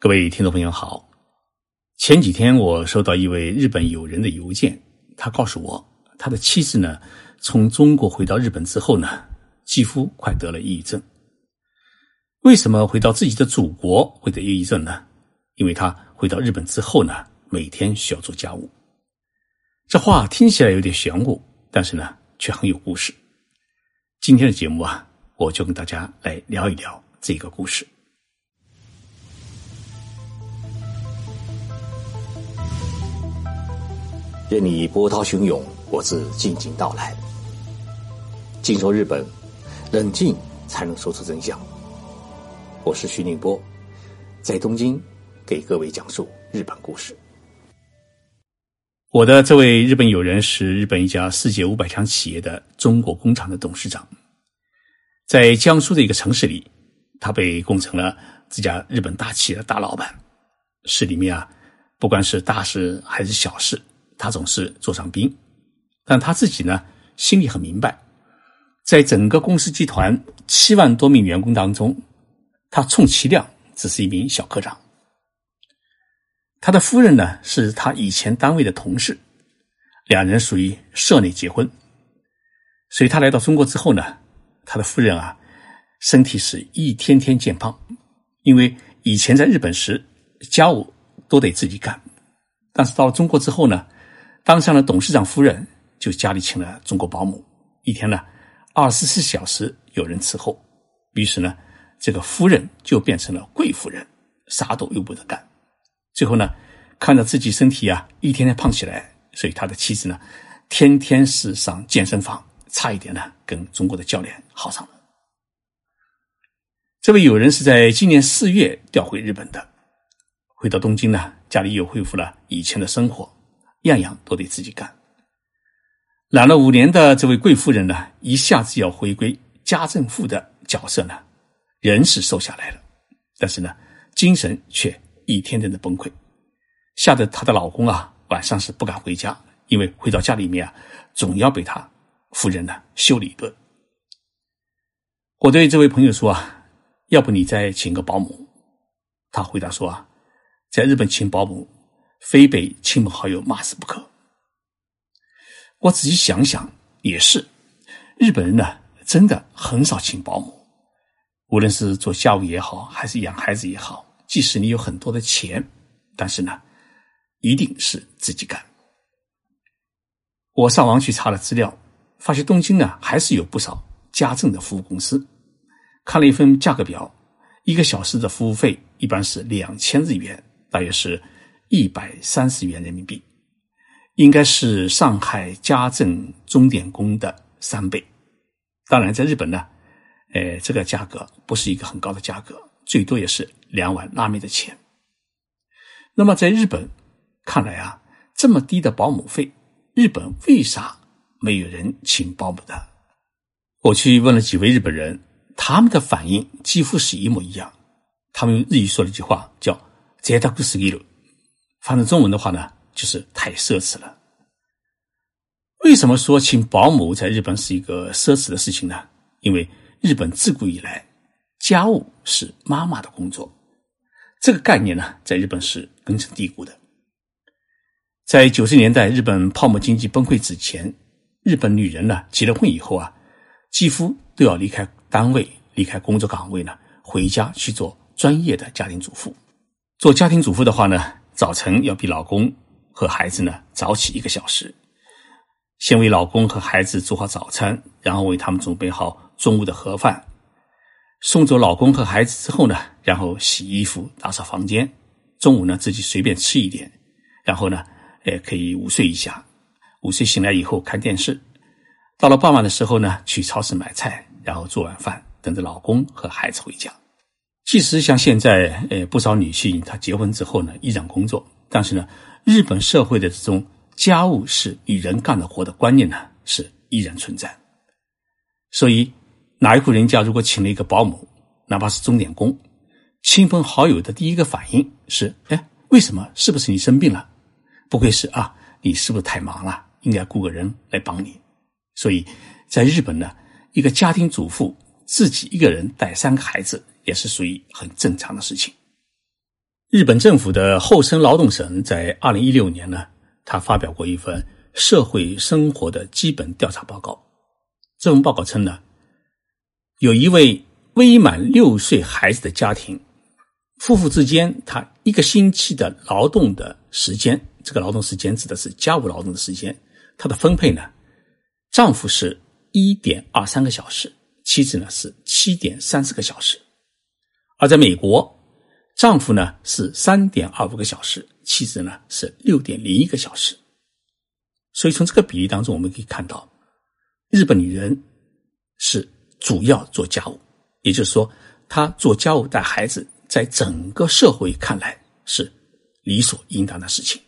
各位听众朋友好，前几天我收到一位日本友人的邮件，他告诉我，他的妻子呢从中国回到日本之后呢，几乎快得了抑郁症。为什么回到自己的祖国会得抑郁症呢？因为他回到日本之后呢，每天需要做家务。这话听起来有点玄乎，但是呢，却很有故事。今天的节目啊，我就跟大家来聊一聊这个故事。任你波涛汹涌，我自静静到来。静说日本，冷静才能说出真相。我是徐宁波，在东京给各位讲述日本故事。我的这位日本友人是日本一家世界五百强企业的中国工厂的董事长，在江苏的一个城市里，他被供成了这家日本大企业的大老板。市里面啊，不管是大事还是小事。他总是坐上宾，但他自己呢，心里很明白，在整个公司集团七万多名员工当中，他充其量只是一名小科长。他的夫人呢，是他以前单位的同事，两人属于社内结婚，所以他来到中国之后呢，他的夫人啊，身体是一天天渐胖，因为以前在日本时家务都得自己干，但是到了中国之后呢。当上了董事长夫人，就家里请了中国保姆，一天呢，二十四小时有人伺候。于是呢，这个夫人就变成了贵夫人，啥都由不得干。最后呢，看到自己身体啊一天天胖起来，所以他的妻子呢，天天是上健身房，差一点呢跟中国的教练好上了。这位友人是在今年四月调回日本的，回到东京呢，家里又恢复了以前的生活。样样都得自己干。懒了五年的这位贵夫人呢，一下子要回归家政妇的角色呢，人是瘦下来了，但是呢，精神却一天天的崩溃，吓得她的老公啊，晚上是不敢回家，因为回到家里面啊，总要被她夫人呢修理一顿。我对这位朋友说啊，要不你再请个保姆？他回答说啊，在日本请保姆。非被亲朋好友骂死不可。我仔细想想，也是，日本人呢，真的很少请保姆，无论是做家务也好，还是养孩子也好，即使你有很多的钱，但是呢，一定是自己干。我上网去查了资料，发现东京呢，还是有不少家政的服务公司。看了一份价格表，一个小时的服务费一般是两千日元，大约是。一百三十元人民币，应该是上海家政钟点工的三倍。当然，在日本呢，呃，这个价格不是一个很高的价格，最多也是两碗拉面的钱。那么，在日本看来啊，这么低的保姆费，日本为啥没有人请保姆的？我去问了几位日本人，他们的反应几乎是一模一样。他们用日语说了一句话，叫“贅沢すぎる”。 翻成中文的话呢，就是太奢侈了。为什么说请保姆在日本是一个奢侈的事情呢？因为日本自古以来，家务是妈妈的工作，这个概念呢，在日本是根深蒂固的。在九十年代日本泡沫经济崩溃之前，日本女人呢结了婚以后啊，几乎都要离开单位、离开工作岗位呢，回家去做专业的家庭主妇。做家庭主妇的话呢。早晨要比老公和孩子呢早起一个小时，先为老公和孩子做好早餐，然后为他们准备好中午的盒饭。送走老公和孩子之后呢，然后洗衣服、打扫房间。中午呢自己随便吃一点，然后呢，呃，可以午睡一下。午睡醒来以后看电视。到了傍晚的时候呢，去超市买菜，然后做晚饭，等着老公和孩子回家。其实像现在，呃，不少女性她结婚之后呢，依然工作，但是呢，日本社会的这种家务是女人干的活的观念呢，是依然存在。所以，哪一户人家如果请了一个保姆，哪怕是钟点工，亲朋好友的第一个反应是：哎，为什么？是不是你生病了？不会是啊？你是不是太忙了？应该雇个人来帮你。所以在日本呢，一个家庭主妇自己一个人带三个孩子。也是属于很正常的事情。日本政府的厚生劳动省在二零一六年呢，他发表过一份社会生活的基本调查报告。这份报告称呢，有一位未满六岁孩子的家庭，夫妇之间他一个星期的劳动的时间，这个劳动时间指的是家务劳动的时间，它的分配呢，丈夫是一点二三个小时，妻子呢是七点三十个小时。而在美国，丈夫呢是三点二五个小时，妻子呢是六点零一个小时。所以从这个比例当中，我们可以看到。日本女人是主要做家务，也就是说，她做家务带孩子，在整个社会看来是理所应当的事情。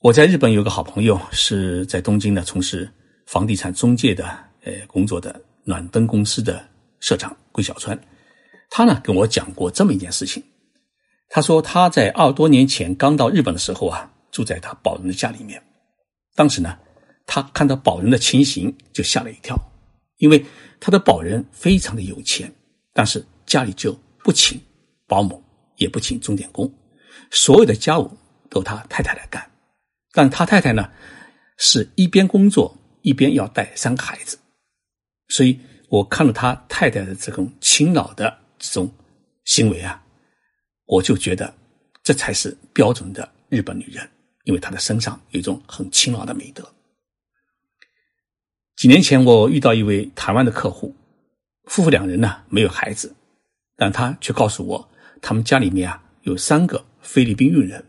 我在日本有个好朋友，是在东京呢从事房地产中介的呃工作的暖灯公司的社长桂小川，他呢跟我讲过这么一件事情。他说他在二十多年前刚到日本的时候啊，住在他保人的家里面，当时呢。他看到保人的情形就吓了一跳，因为他的保人非常的有钱，但是家里就不请保姆，也不请钟点工，所有的家务都他太太来干。但他太太呢，是一边工作一边要带三个孩子，所以我看到他太太的这种勤劳的这种行为啊，我就觉得这才是标准的日本女人，因为她的身上有一种很勤劳的美德。几年前，我遇到一位台湾的客户，夫妇两人呢没有孩子，但他却告诉我，他们家里面啊有三个菲律宾佣人。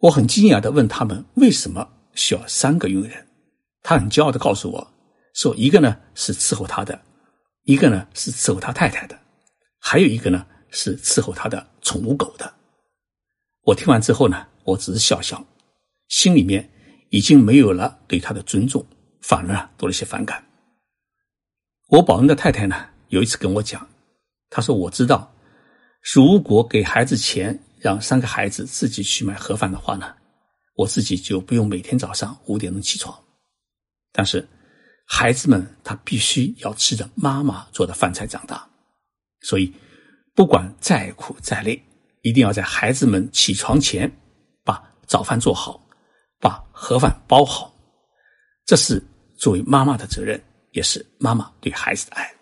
我很惊讶的问他们为什么需要三个佣人，他很骄傲的告诉我，说一个呢是伺候他的，一个呢是伺候他太太的，还有一个呢是伺候他的宠物狗的。我听完之后呢，我只是笑笑，心里面已经没有了对他的尊重。反而多了些反感。我保恩的太太呢，有一次跟我讲，她说：“我知道，如果给孩子钱，让三个孩子自己去买盒饭的话呢，我自己就不用每天早上五点钟起床。但是，孩子们他必须要吃着妈妈做的饭菜长大，所以不管再苦再累，一定要在孩子们起床前把早饭做好，把盒饭包好。这是。”作为妈妈的责任，也是妈妈对孩子的爱。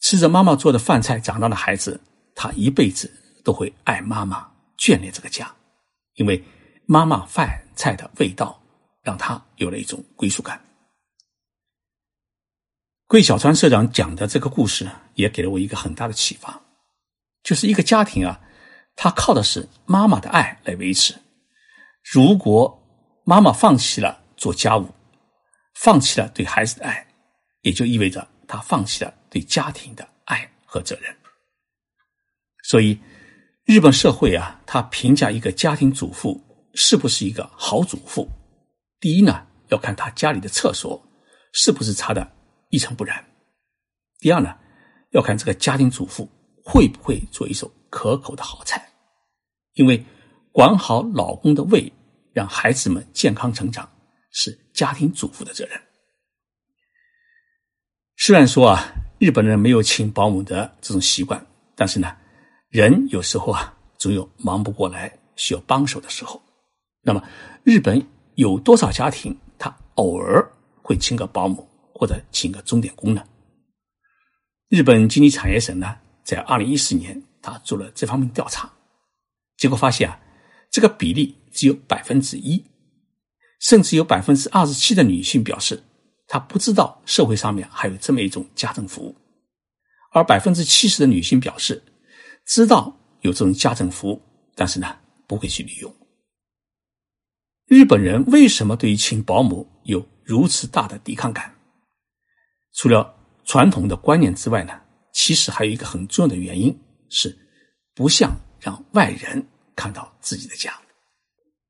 吃着妈妈做的饭菜长大的孩子，他一辈子都会爱妈妈，眷恋这个家，因为妈妈饭菜的味道让他有了一种归属感。桂小川社长讲的这个故事，也给了我一个很大的启发，就是一个家庭啊，他靠的是妈妈的爱来维持。如果妈妈放弃了做家务，放弃了对孩子的爱，也就意味着他放弃了对家庭的爱和责任。所以，日本社会啊，他评价一个家庭主妇是不是一个好主妇，第一呢，要看他家里的厕所是不是擦的一尘不染；第二呢，要看这个家庭主妇会不会做一手可口的好菜。因为管好老公的胃，让孩子们健康成长。是家庭主妇的责任。虽然说啊，日本人没有请保姆的这种习惯，但是呢，人有时候啊，总有忙不过来需要帮手的时候。那么，日本有多少家庭他偶尔会请个保姆或者请个钟点工呢？日本经济产业省呢，在二零一四年他做了这方面调查，结果发现啊，这个比例只有百分之一。甚至有百分之二十七的女性表示，她不知道社会上面还有这么一种家政服务，而百分之七十的女性表示，知道有这种家政服务，但是呢不会去利用。日本人为什么对于请保姆有如此大的抵抗感？除了传统的观念之外呢，其实还有一个很重要的原因是，不想让外人看到自己的家。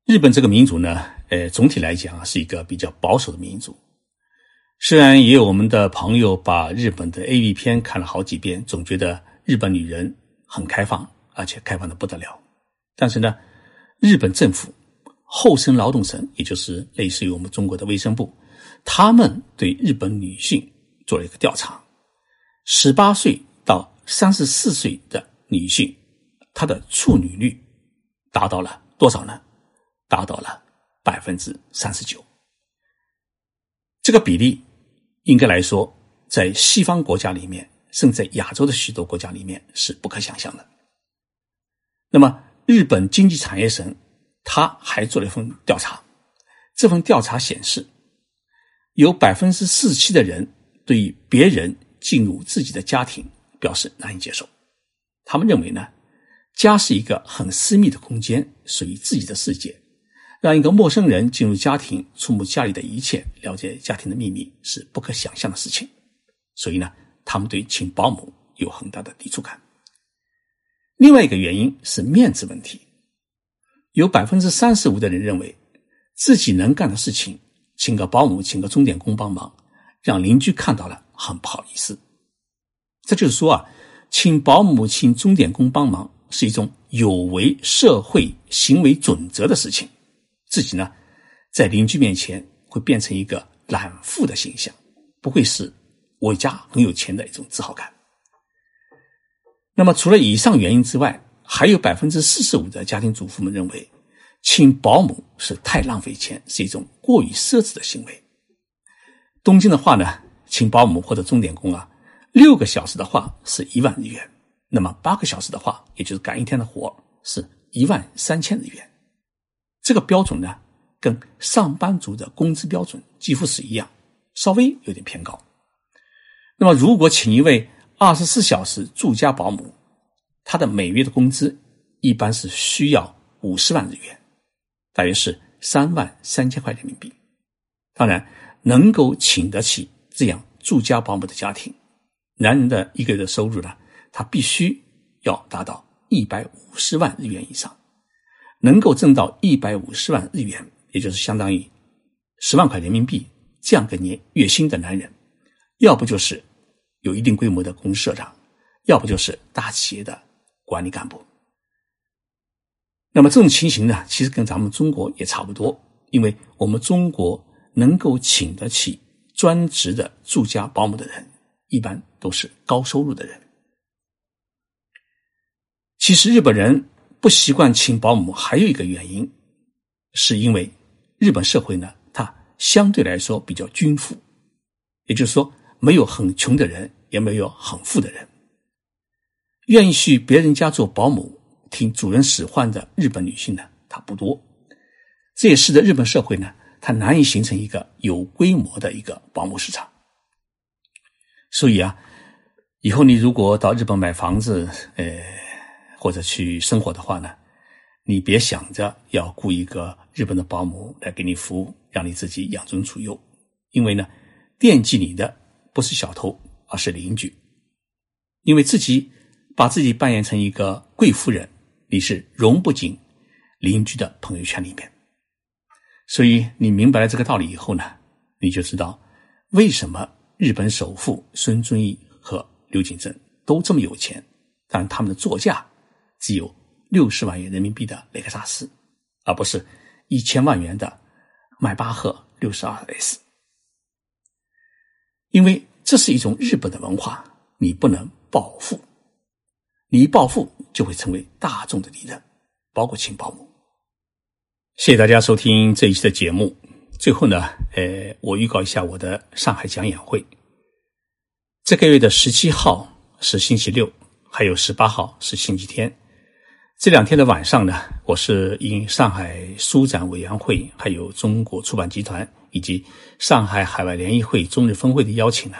日本这个民族呢？呃，总体来讲啊，是一个比较保守的民族。虽然也有我们的朋友把日本的 A V 片看了好几遍，总觉得日本女人很开放，而且开放的不得了。但是呢，日本政府厚生劳动省，也就是类似于我们中国的卫生部，他们对日本女性做了一个调查：十八岁到三十四岁的女性她的处女率达到了多少呢？达到了百分之三十九。这个比例应该来说，在西方国家里面，甚至在亚洲的许多国家里面是不可想象的。那么，日本经济产业省他还做了一份调查，这份调查显示，有百分之四十七的人对于别人进入自己的家庭表示难以接受。他们认为呢，家是一个很私密的空间，属于自己的世界，让一个陌生人进入家庭，触摸家里的一切，了解家庭的秘密是不可想象的事情。所以呢，他们对请保姆有很大的抵触感。另外一个原因是面子问题，有百分之三十五的人认为自己能干的事情，请个保姆、请个钟点工帮忙，让邻居看到了很不好意思。这就是说啊，请保姆、请钟点工帮忙是一种有违社会行为准则的事情，自己呢，在邻居面前会变成一个懒妇的形象，不会是我家很有钱的一种自豪感。那么，除了以上原因之外，还有百分之四十五的家庭主妇们认为，请保姆是太浪费钱，是一种过于奢侈的行为。东京的话呢，请保姆或者钟点工啊，六个小时的话是一万日元，那么八个小时的话，也就是干一天的活，是一万三千日元。这个标准呢，跟上班族的工资标准几乎是一样，稍微有点偏高。那么，如果请一位，二十四小时住家保姆，他的每月的工资一般是需要五十万日元，大约是三万三千块人民币。当然，能够请得起这样住家保姆的家庭，男人的一个月的收入呢，他必须要达到一百五十万日元以上。能够挣到一百五十万日元，也就是相当于十万块人民币这样个年月薪的男人，要不就是。有一定规模的公司社长，要不就是大企业的管理干部。那么这种情形呢，其实跟咱们中国也差不多，因为我们中国能够请得起专职的住家保姆的人，一般都是高收入的人。其实日本人不习惯请保姆，还有一个原因，是因为日本社会呢，它相对来说比较均富，也就是说。没有很穷的人，也没有很富的人。愿意去别人家做保姆、听主人使唤的日本女性呢，她不多。这也使得日本社会呢，它难以形成一个有规模的一个保姆市场。所以啊，以后你如果到日本买房子，呃，或者去生活的话呢，你别想着要雇一个日本的保姆来给你服务，让你自己养尊处优，因为呢，惦记你的。不是小偷，而是邻居。因为自己把自己扮演成一个贵夫人，你是融不进邻居的朋友圈里面。所以你明白了这个道理以后呢，你就知道为什么日本首富孙正义和刘景正都这么有钱，但他们的座驾只有六十万元人民币的雷克萨斯，而不是一千万元的迈巴赫六十二 S。因为这是一种日本的文化，你不能暴富，你一暴富就会成为大众的敌人，包括请保姆。谢谢大家收听这一期的节目。最后呢，呃，我预告一下我的上海讲演会。这个月的十七号是星期六，还有十八号是星期天。这两天的晚上呢，我是应上海书展委员会、还有中国出版集团。以及上海海外联谊会中日分会的邀请呢，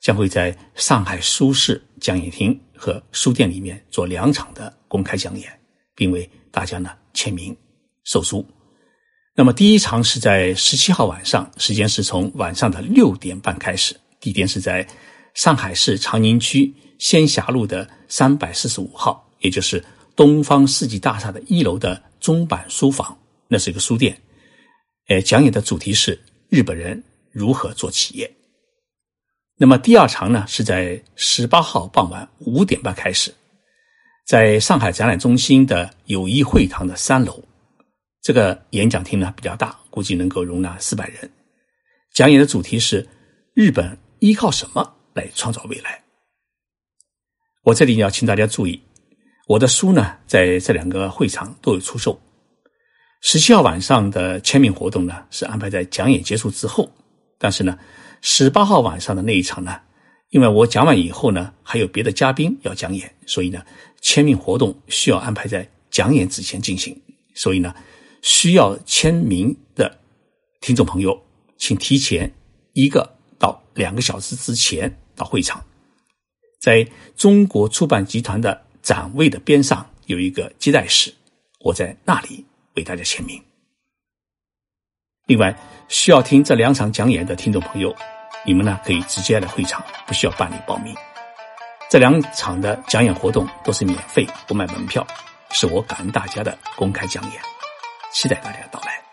将会在上海书市讲演厅和书店里面做两场的公开讲演，并为大家呢签名售书。那么第一场是在十七号晚上，时间是从晚上的六点半开始，地点是在上海市长宁区仙霞路的三百四十五号，也就是东方世纪大厦的一楼的中版书房，那是一个书店。呃，讲演的主题是日本人如何做企业。那么第二场呢，是在十八号傍晚五点半开始，在上海展览中心的友谊会堂的三楼。这个演讲厅呢比较大，估计能够容纳四百人。讲演的主题是日本依靠什么来创造未来。我这里要请大家注意，我的书呢，在这两个会场都有出售。十七号晚上的签名活动呢，是安排在讲演结束之后。但是呢，十八号晚上的那一场呢，因为我讲完以后呢，还有别的嘉宾要讲演，所以呢，签名活动需要安排在讲演之前进行。所以呢，需要签名的听众朋友，请提前一个到两个小时之前到会场，在中国出版集团的。展位的边上有一个接待室，我在那里为大家签名。另外，需要听这两场讲演的听众朋友，你们呢可以直接来会场，不需要办理报名。这两场的讲演活动都是免费，不卖门票，是我感恩大家的公开讲演，期待大家的到来。